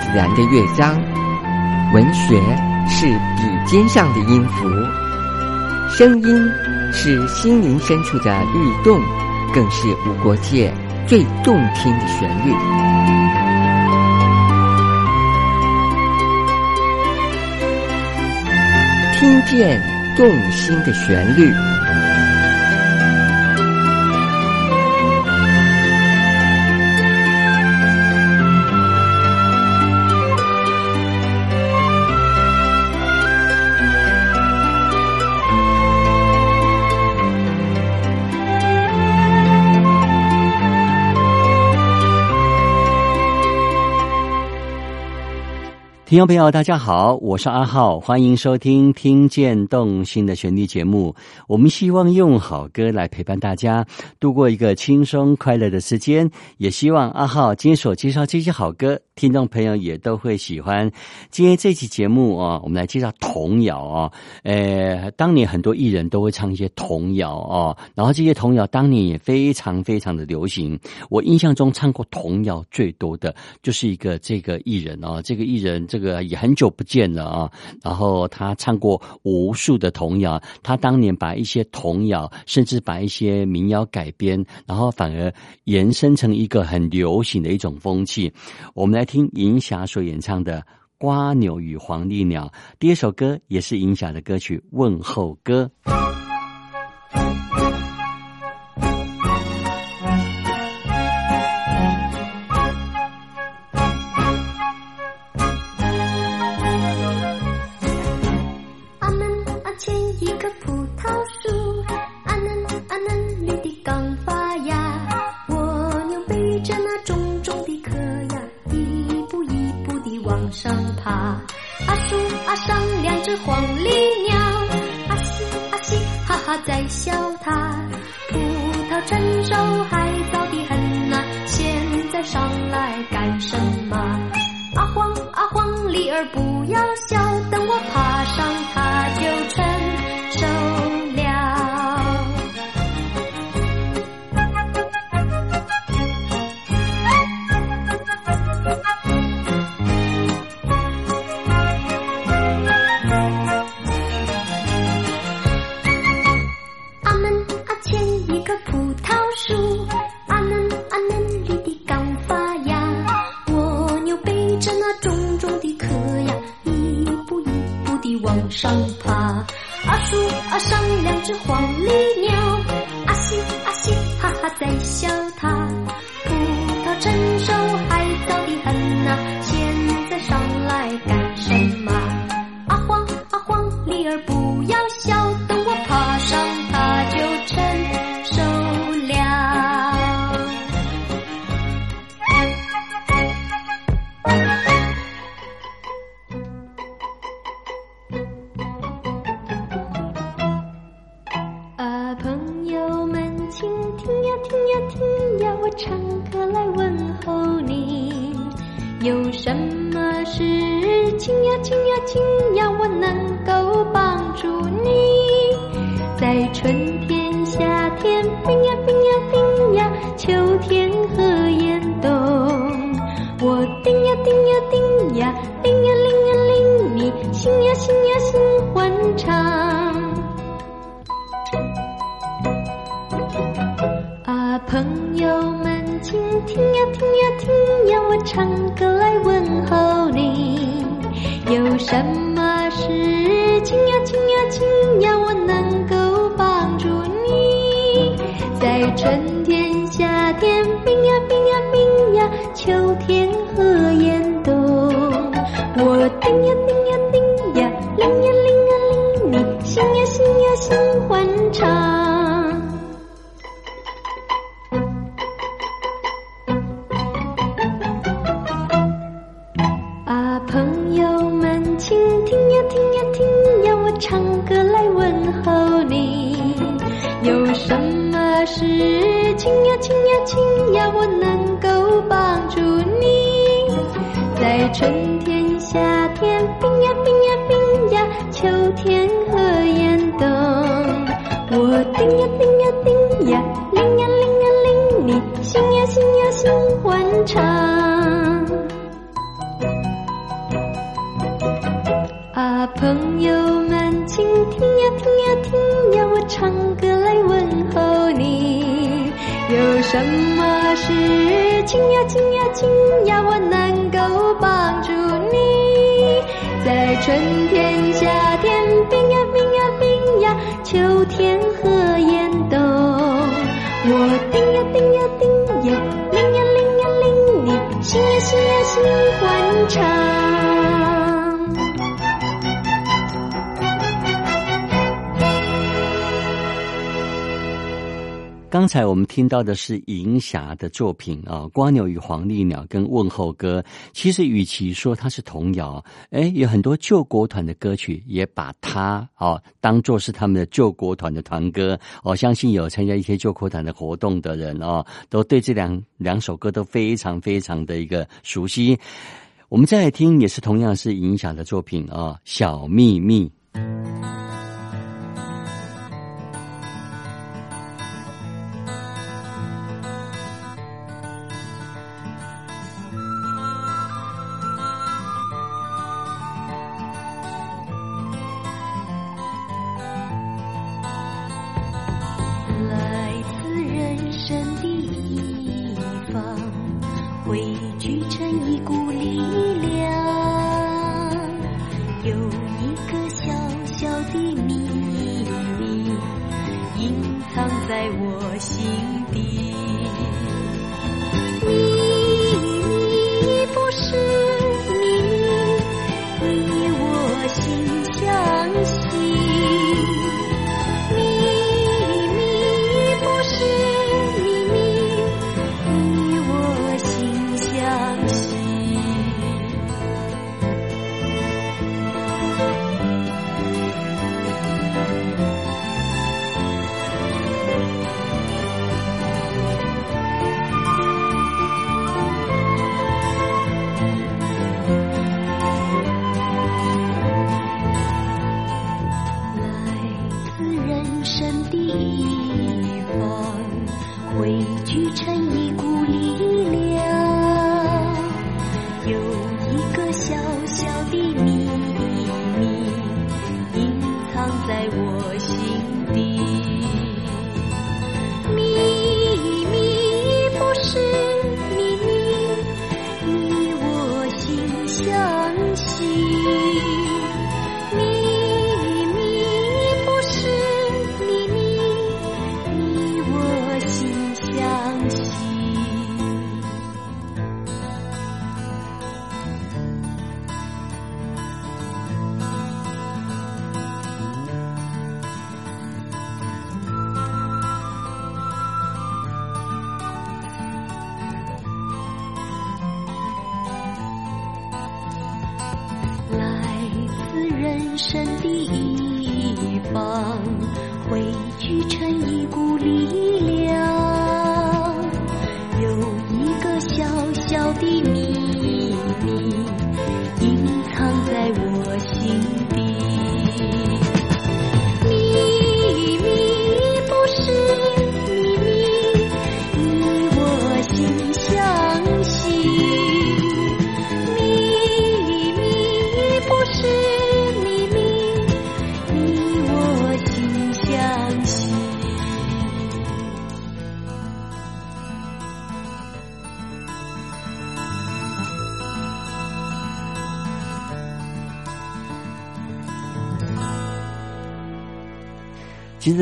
自然的乐章。文学是笔尖上的音符，声音是心灵深处的律动，更是无国界最动听的旋律。听见动心的旋律。听众朋友，大家好，我是阿浩，欢迎收听《听见动心的旋律》节目。我们希望用好歌来陪伴大家度过一个轻松快乐的时间，也希望阿浩今天所介绍这些好歌，听众朋友也都会喜欢。今天这期节目啊，我们来介绍童谣啊。呃，当年很多艺人都会唱一些童谣啊，然后这些童谣当年也非常非常的流行。我印象中唱过童谣最多的就是一个这个艺人啊，这个艺人这。个也很久不见了啊，然后他唱过无数的童谣，他当年把一些童谣，甚至把一些民谣改编，然后反而延伸成一个很流行的一种风气。我们来听银霞所演唱的《瓜牛与黄鹂鸟》，第一首歌也是银霞的歌曲《问候歌》。事情呀情呀情呀我能够帮助你。在春天夏天冰呀冰亲呀，亲呀，亲呀，我能够帮助你？在春天、下刚才我们听到的是银霞的作品啊，《瓜牛与黄鹂鸟》跟《问候歌》。其实，与其说它是童谣，哎，有很多救国团的歌曲也把它哦当做是他们的救国团的团歌。我相信有参加一些救国团的活动的人哦，都对这两两首歌都非常非常的一个熟悉。我们再来听，也是同样是银霞的作品啊，《小秘密》。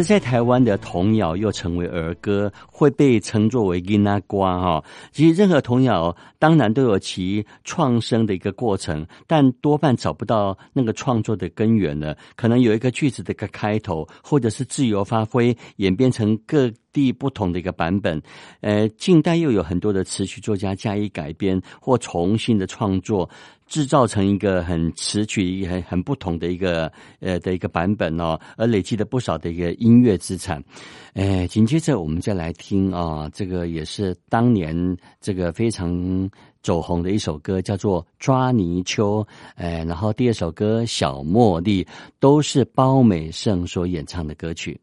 在台湾的童谣又成为儿歌，会被称作为“吉娜瓜”哈。其实，任何童谣当然都有其创生的一个过程，但多半找不到那个创作的根源了。可能有一个句子的一个开头，或者是自由发挥，演变成各地不同的一个版本。呃，近代又有很多的词曲作家加以改编或重新的创作。制造成一个很词曲很很不同的一个呃的一个版本哦，而累积了不少的一个音乐资产。哎，紧接着我们再来听啊，这个也是当年这个非常走红的一首歌，叫做《抓泥鳅》。哎，然后第二首歌《小茉莉》都是包美胜所演唱的歌曲。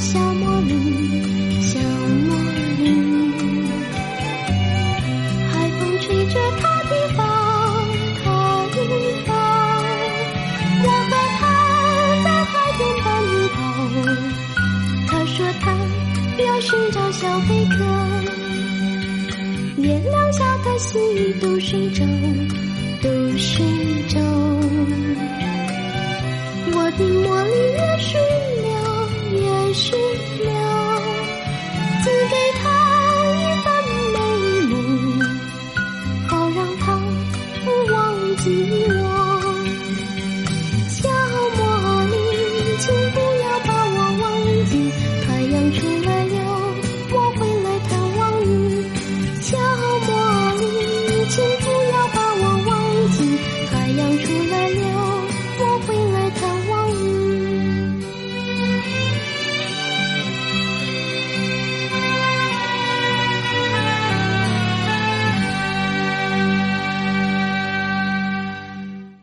小茉莉，小茉莉。海风吹着她的发，她的发。我和她在海边奔跑，她说她要寻找小贝壳。月亮下的星鱼都睡着，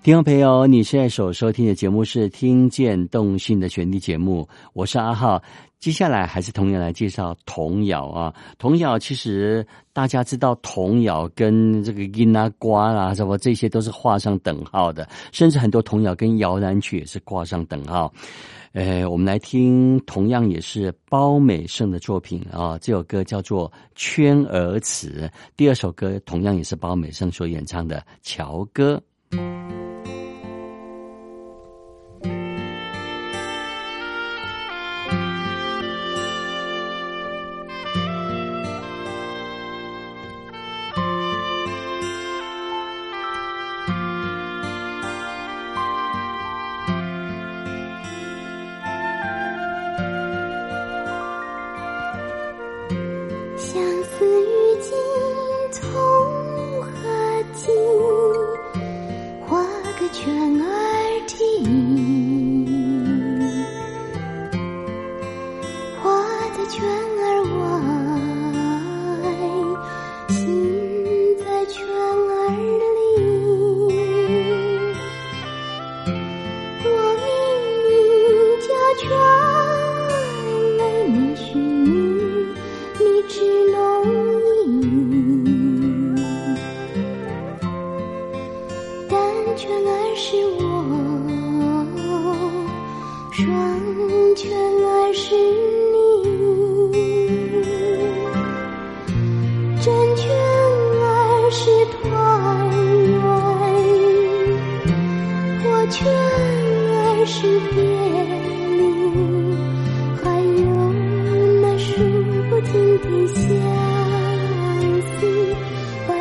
听众朋友，你现在所收听的节目是《听见动心的旋律》节目，我是阿浩。接下来还是同样来介绍童谣啊。童谣其实大家知道，童谣跟这个音啊、瓜啊什么这些都是画上等号的，甚至很多童谣跟摇篮曲也是挂上等号。呃，我们来听，同样也是包美胜的作品啊。这首歌叫做《圈儿词》，第二首歌同样也是包美胜所演唱的《乔歌》。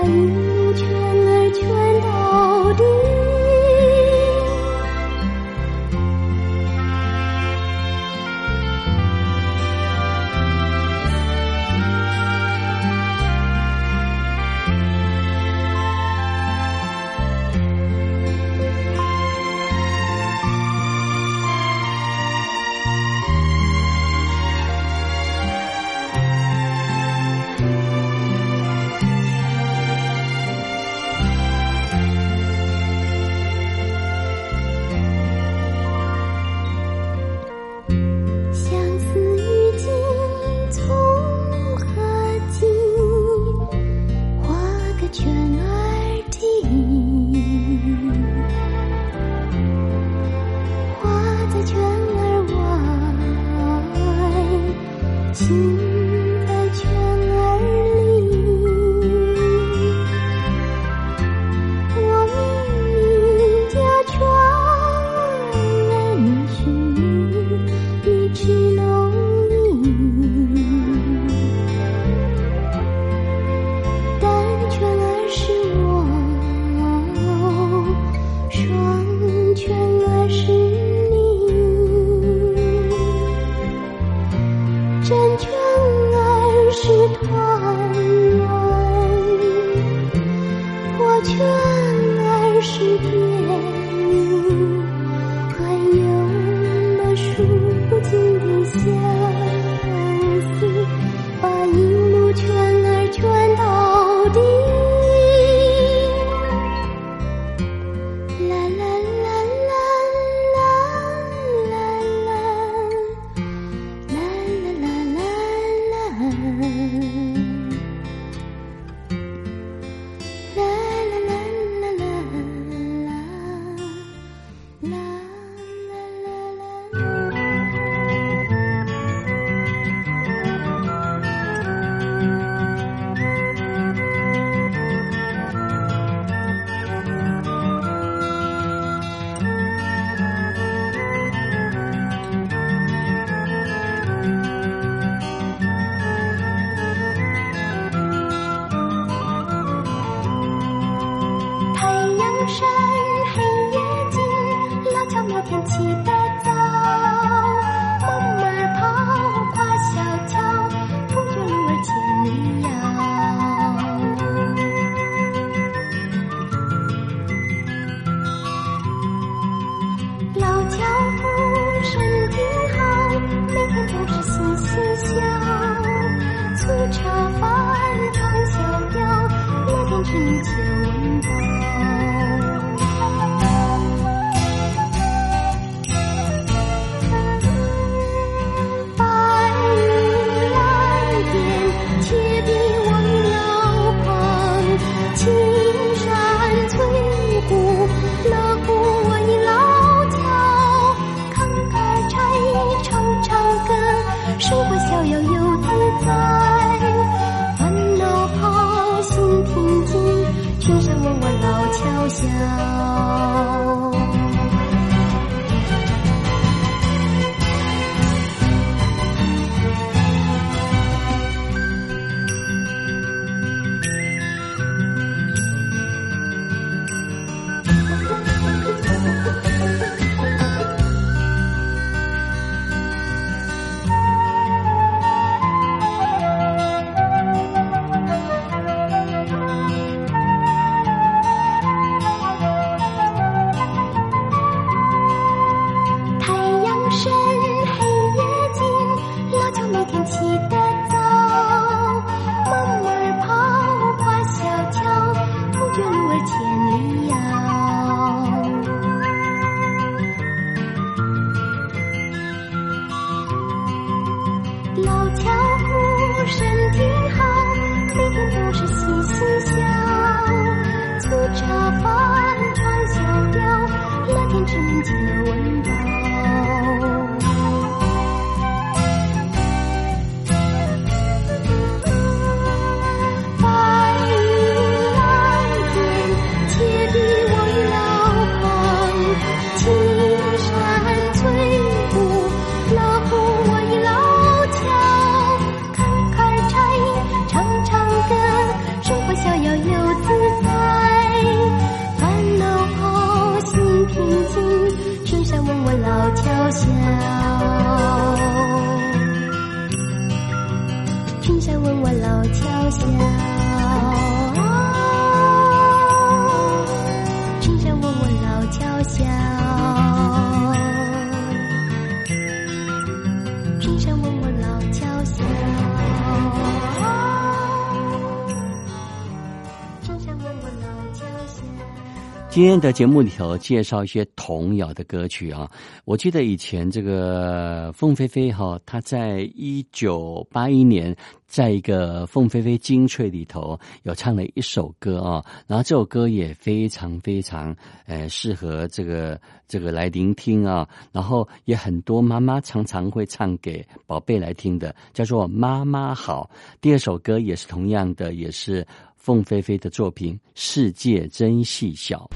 把无。今天的节目里头介绍一些童谣的歌曲啊，我记得以前这个凤飞飞哈，她在一九八一年在一个凤飞飞精粹里头有唱了一首歌啊，然后这首歌也非常非常呃适合这个这个来聆听啊，然后也很多妈妈常常会唱给宝贝来听的，叫做妈妈好。第二首歌也是同样的，也是。凤飞飞的作品《世界真细小》。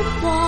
我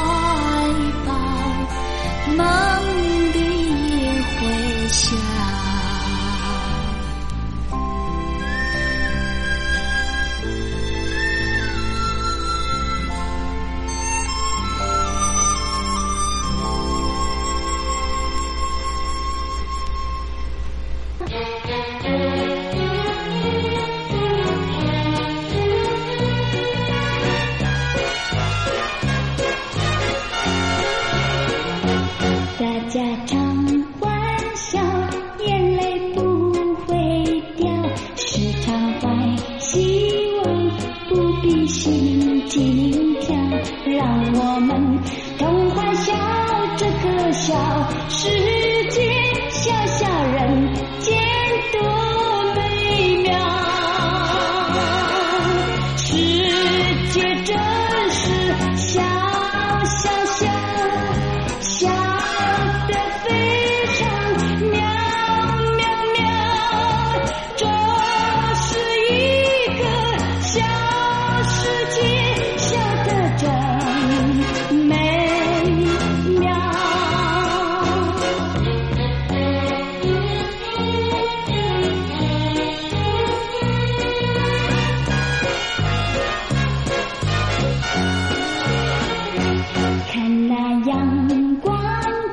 阳光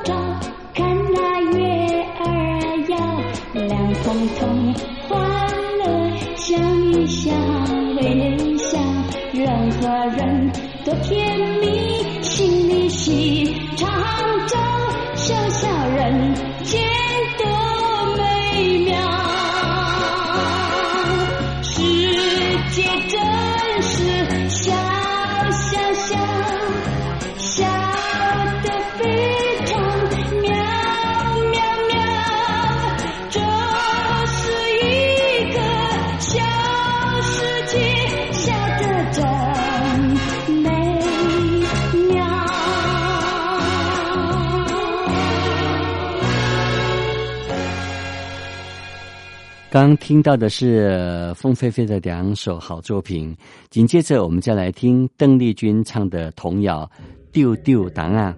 照看那月儿哟亮彤彤刚听到的是凤飞飞的两首好作品，紧接着我们再来听邓丽君唱的童谣《丢丢档案》。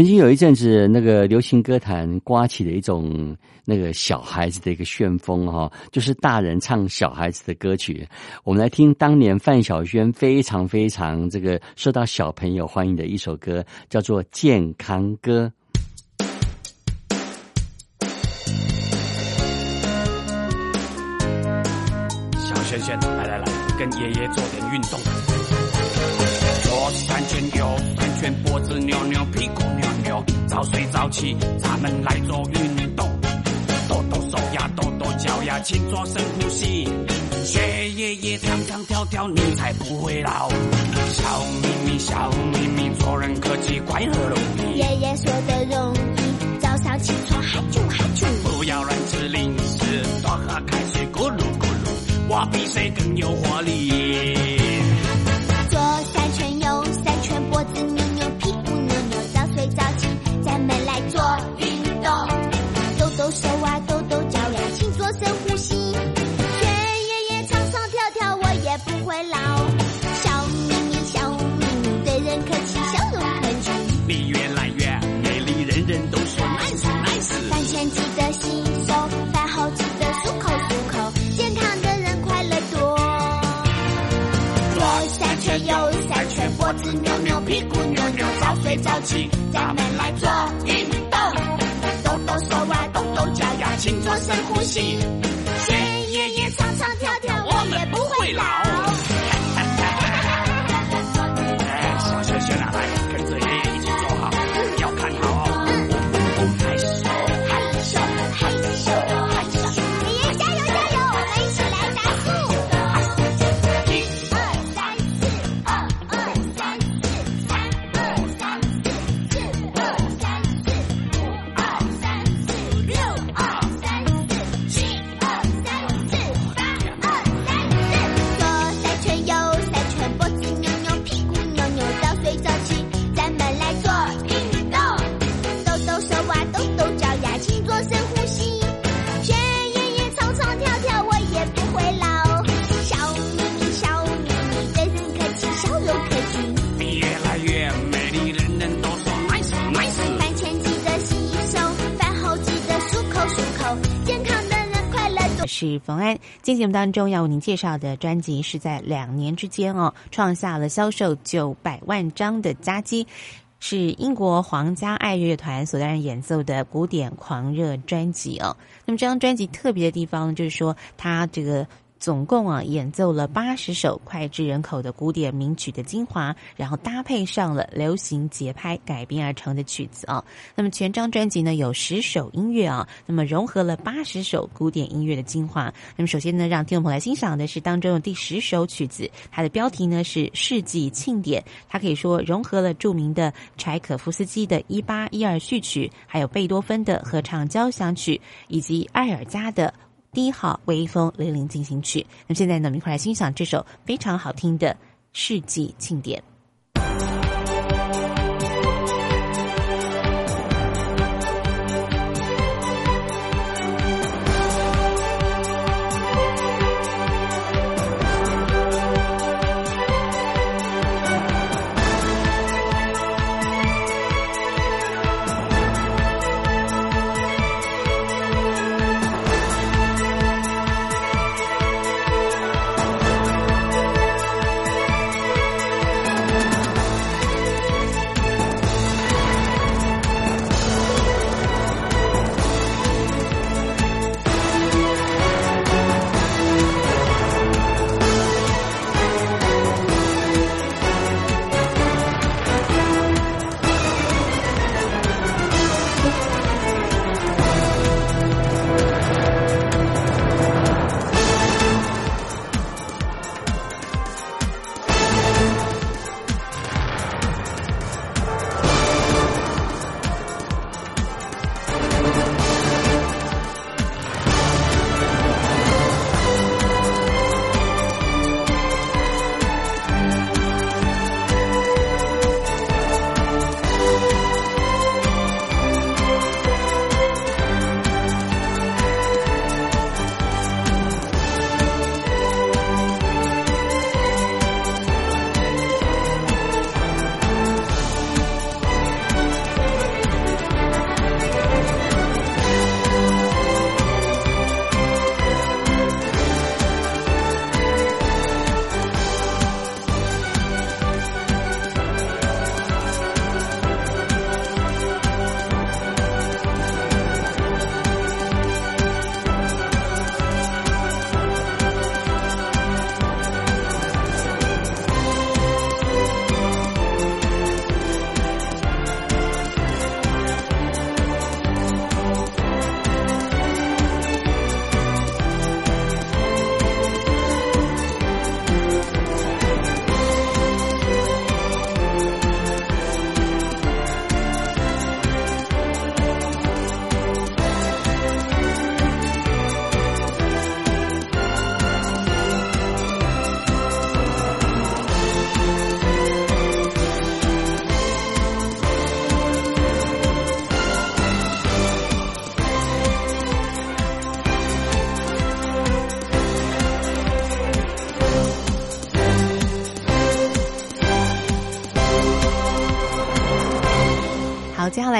曾经有一阵子，那个流行歌坛刮起了一种那个小孩子的一个旋风哈，就是大人唱小孩子的歌曲。我们来听当年范晓萱非常非常这个受到小朋友欢迎的一首歌，叫做《健康歌》。小萱萱，来来来，跟爷爷做点运动。左三圈，右三圈，脖子扭扭，屁股，早睡早起，咱们来做运动。抖抖手呀，抖抖脚呀，勤做深呼吸。学爷爷唱唱跳跳，你才不会老。笑眯眯，笑眯眯，做人客气，快乐容易。爷爷说的容易，早上起床喊啾喊啾。不要乱吃零食，多喝开水，咕噜咕噜。我比谁更有活力。冯安。今天节目当中要为您介绍的专辑是在两年之间哦，创下了销售九百万张的佳绩。是英国皇家爱乐团所担任演奏的古典狂热专辑哦。那么这张专辑特别的地方就是说，它这个总共啊演奏了八十首脍炙人口的古典名曲的精华，然后搭配上了流行节拍改编而成的曲子啊。那么全张专辑呢有十首音乐啊，那么融合了八十首古典音乐的精华。那么首先呢，让听众朋友来欣赏的是当中的第十首曲子，它的标题呢是《世纪庆典》，它可以说融合了著名的柴可夫斯基的《一八一二序曲》，还有贝多芬的合唱交响曲，以及埃尔加的。第一号微风零零进行曲。那现在呢，我们一块来欣赏这首非常好听的《世纪庆典》。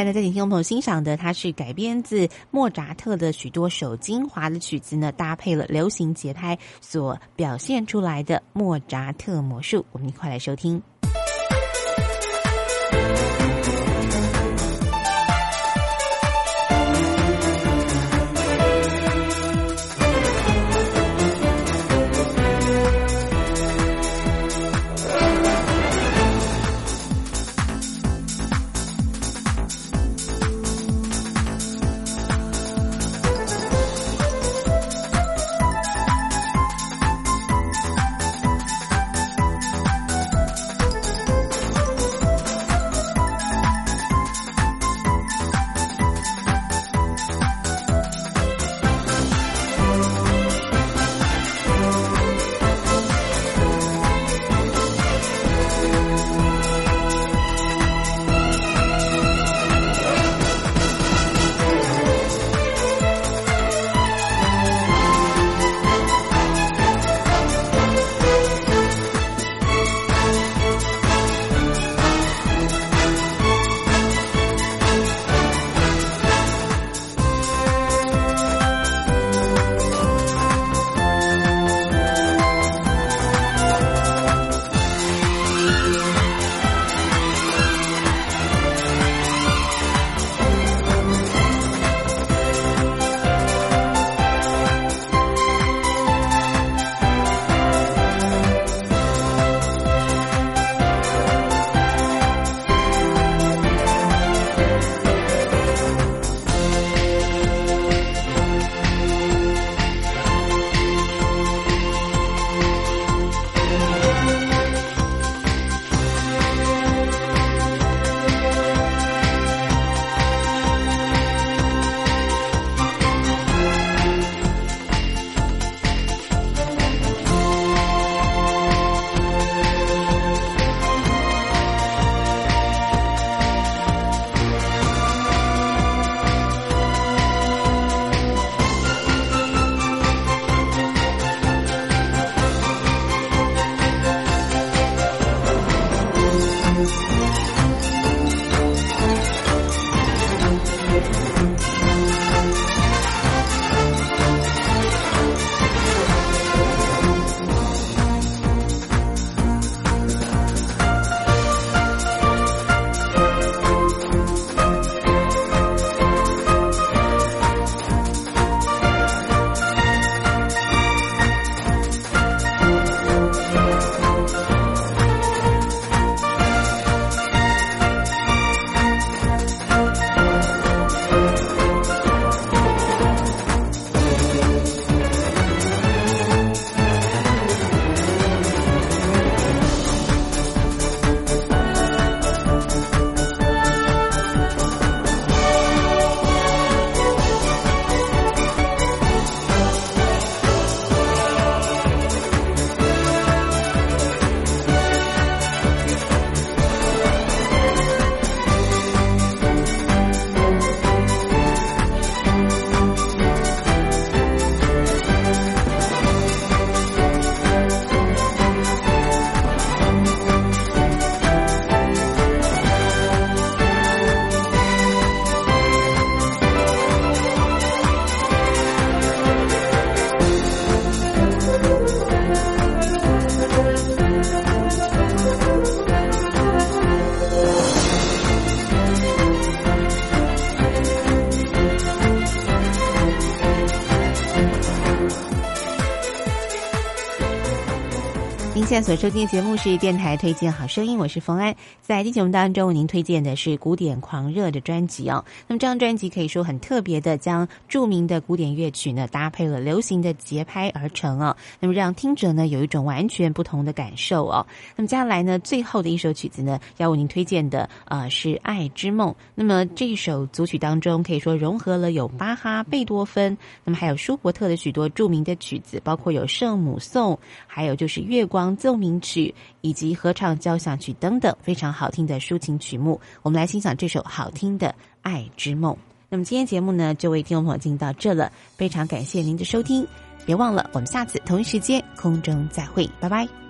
来呢，在请听众朋友欣赏的，它是改编自莫扎特的许多首精华的曲子呢，搭配了流行节拍所表现出来的莫扎特魔术。我们一块来收听。现在所收听的节目是电台推荐好声音，我是冯安。在今节目当中，为您推荐的是古典狂热的专辑哦。那么这张专辑可以说很特别的，将著名的古典乐曲呢搭配了流行的节拍而成哦。那么让听者呢有一种完全不同的感受哦。那么接下来呢，最后的一首曲子呢，要为您推荐的啊是《爱之梦》。那么这一首组曲当中，可以说融合了有巴哈、贝多芬，那么还有舒伯特的许多著名的曲子，包括有圣母颂，还有就是月光。奏鸣曲以及合唱交响曲等等非常好听的抒情曲目，我们来欣赏这首好听的《爱之梦》。那么今天节目呢，就为听众朋友进行到这了，非常感谢您的收听，别忘了我们下次同一时间空中再会，拜拜。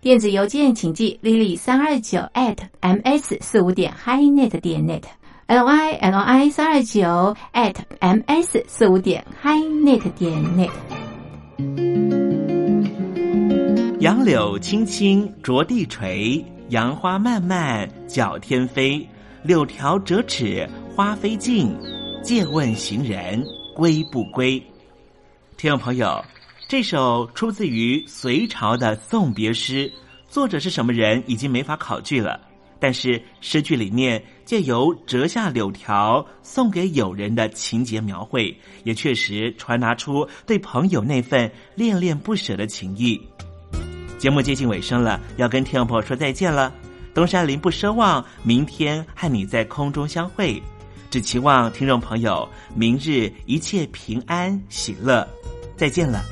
电子邮件请寄 lily 三二九 at ms 四五点 highnet 点 net，l y l i 三二九 at ms 四五点 hi net 点 net。杨柳青青着地垂，杨花漫漫搅天飞。柳条折尺花飞尽，借问行人归不归？听众朋友，这首出自于隋朝的送别诗，作者是什么人已经没法考据了。但是诗句里面借由折下柳条送给友人的情节描绘，也确实传达出对朋友那份恋恋不舍的情谊。节目接近尾声了，要跟听众朋友说再见了。东山林不奢望明天和你在空中相会，只期望听众朋友明日一切平安喜乐。再见了。